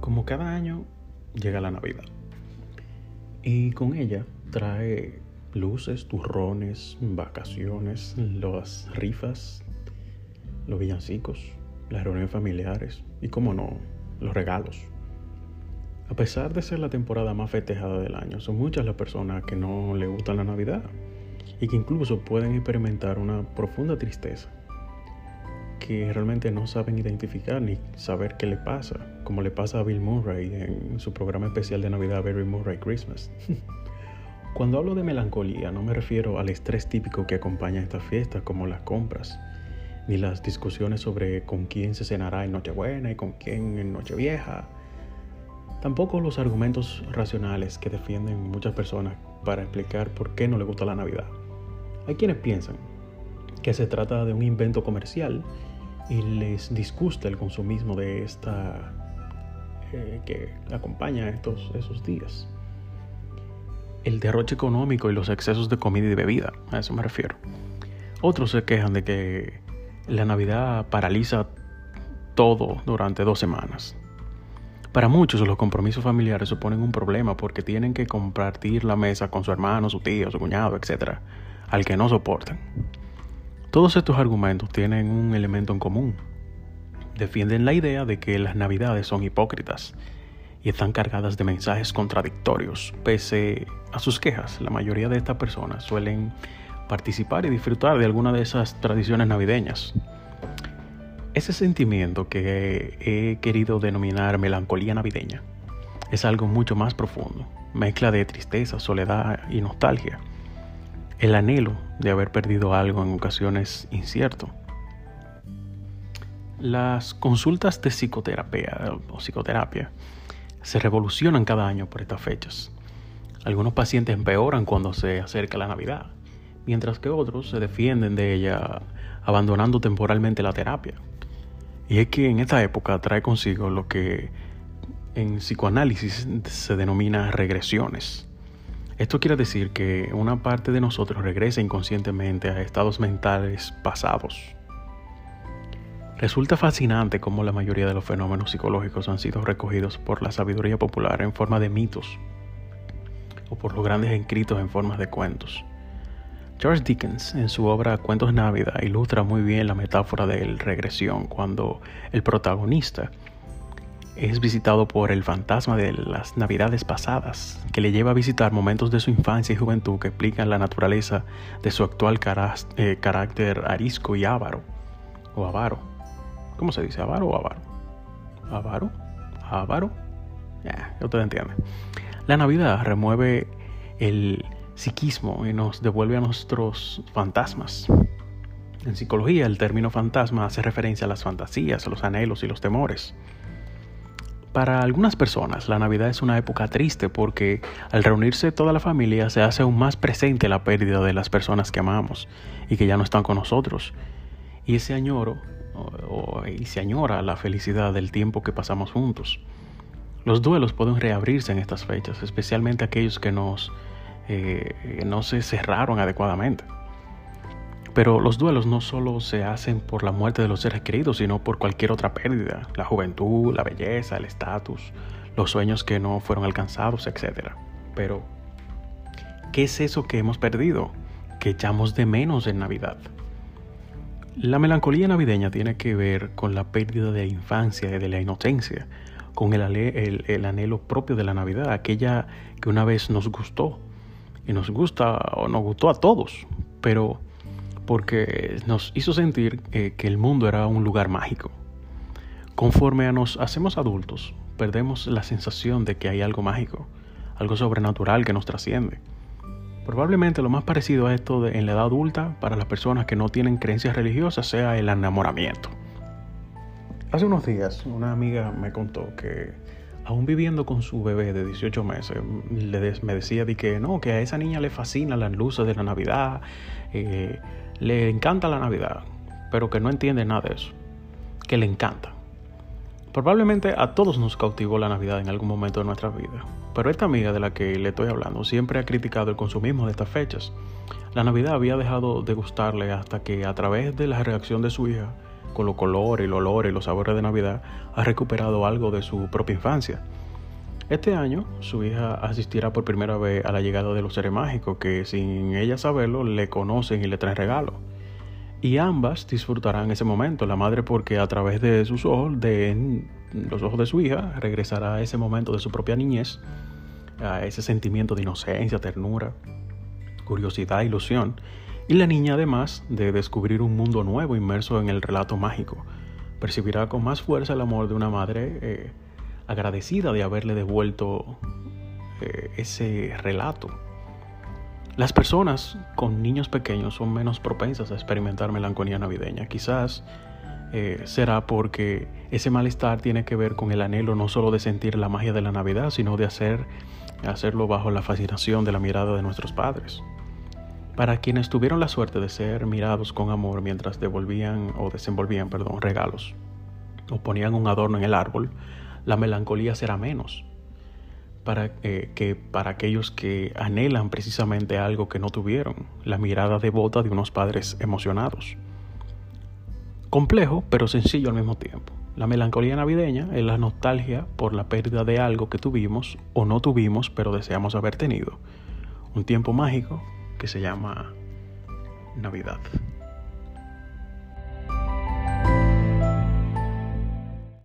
Como cada año llega la Navidad y con ella trae luces, turrones, vacaciones, las rifas, los villancicos, las reuniones familiares y, como no, los regalos. A pesar de ser la temporada más festejada del año, son muchas las personas que no le gustan la Navidad y que incluso pueden experimentar una profunda tristeza que realmente no saben identificar ni saber qué le pasa, como le pasa a Bill Murray en su programa especial de Navidad Bill Murray Christmas. Cuando hablo de melancolía no me refiero al estrés típico que acompaña estas fiestas como las compras, ni las discusiones sobre con quién se cenará en Nochebuena y con quién en Nochevieja. Tampoco los argumentos racionales que defienden muchas personas para explicar por qué no le gusta la Navidad. Hay quienes piensan que se trata de un invento comercial y les disgusta el consumismo de esta eh, que acompaña estos, esos días. El derroche económico y los excesos de comida y bebida, a eso me refiero. Otros se quejan de que la Navidad paraliza todo durante dos semanas. Para muchos los compromisos familiares suponen un problema porque tienen que compartir la mesa con su hermano, su tío, su cuñado, etc., al que no soportan. Todos estos argumentos tienen un elemento en común. Defienden la idea de que las navidades son hipócritas y están cargadas de mensajes contradictorios. Pese a sus quejas, la mayoría de estas personas suelen participar y disfrutar de alguna de esas tradiciones navideñas. Ese sentimiento que he querido denominar melancolía navideña es algo mucho más profundo, mezcla de tristeza, soledad y nostalgia el anhelo de haber perdido algo en ocasiones incierto. Las consultas de psicoterapia o psicoterapia se revolucionan cada año por estas fechas. Algunos pacientes empeoran cuando se acerca la Navidad, mientras que otros se defienden de ella abandonando temporalmente la terapia. Y es que en esta época trae consigo lo que en psicoanálisis se denomina regresiones esto quiere decir que una parte de nosotros regresa inconscientemente a estados mentales pasados. Resulta fascinante cómo la mayoría de los fenómenos psicológicos han sido recogidos por la sabiduría popular en forma de mitos o por los grandes escritos en forma de cuentos. Charles Dickens, en su obra Cuentos Navidad, ilustra muy bien la metáfora de la regresión cuando el protagonista es visitado por el fantasma de las navidades pasadas, que le lleva a visitar momentos de su infancia y juventud que explican la naturaleza de su actual eh, carácter arisco y avaro, o avaro. ¿Cómo se dice? ¿Avaro o avaro? ¿Avaro? ¿Avaro? Ya, yeah, usted entiende. La Navidad remueve el psiquismo y nos devuelve a nuestros fantasmas. En psicología, el término fantasma hace referencia a las fantasías, los anhelos y los temores. Para algunas personas la Navidad es una época triste porque al reunirse toda la familia se hace aún más presente la pérdida de las personas que amamos y que ya no están con nosotros. Y ese añoro, y se añora la felicidad del tiempo que pasamos juntos. Los duelos pueden reabrirse en estas fechas, especialmente aquellos que nos, eh, no se cerraron adecuadamente. Pero los duelos no solo se hacen por la muerte de los seres queridos, sino por cualquier otra pérdida, la juventud, la belleza, el estatus, los sueños que no fueron alcanzados, etc. Pero, ¿qué es eso que hemos perdido, que echamos de menos en Navidad? La melancolía navideña tiene que ver con la pérdida de la infancia y de la inocencia, con el, el, el anhelo propio de la Navidad, aquella que una vez nos gustó, y nos gusta o nos gustó a todos, pero porque nos hizo sentir eh, que el mundo era un lugar mágico. Conforme a nos hacemos adultos, perdemos la sensación de que hay algo mágico, algo sobrenatural que nos trasciende. Probablemente lo más parecido a esto en la edad adulta para las personas que no tienen creencias religiosas sea el enamoramiento. Hace unos días una amiga me contó que aún viviendo con su bebé de 18 meses, me decía de que no, que a esa niña le fascinan las luces de la Navidad, eh, le encanta la Navidad, pero que no entiende nada de eso, que le encanta. Probablemente a todos nos cautivó la Navidad en algún momento de nuestra vida, pero esta amiga de la que le estoy hablando siempre ha criticado el consumismo de estas fechas. La Navidad había dejado de gustarle hasta que a través de la reacción de su hija con los colores, el olor y los sabores de Navidad, ha recuperado algo de su propia infancia. Este año, su hija asistirá por primera vez a la llegada de los seres mágicos que, sin ella saberlo, le conocen y le traen regalos. Y ambas disfrutarán ese momento, la madre porque a través de sus ojos, de los ojos de su hija, regresará a ese momento de su propia niñez, a ese sentimiento de inocencia, ternura, curiosidad, ilusión, y la niña además de descubrir un mundo nuevo inmerso en el relato mágico, percibirá con más fuerza el amor de una madre eh, agradecida de haberle devuelto eh, ese relato. Las personas con niños pequeños son menos propensas a experimentar melancolía navideña. Quizás eh, será porque ese malestar tiene que ver con el anhelo no solo de sentir la magia de la Navidad, sino de hacer, hacerlo bajo la fascinación de la mirada de nuestros padres. Para quienes tuvieron la suerte de ser mirados con amor mientras devolvían o desenvolvían perdón, regalos o ponían un adorno en el árbol, la melancolía será menos. Para, eh, que para aquellos que anhelan precisamente algo que no tuvieron, la mirada devota de unos padres emocionados. Complejo, pero sencillo al mismo tiempo. La melancolía navideña es la nostalgia por la pérdida de algo que tuvimos o no tuvimos, pero deseamos haber tenido. Un tiempo mágico que se llama Navidad.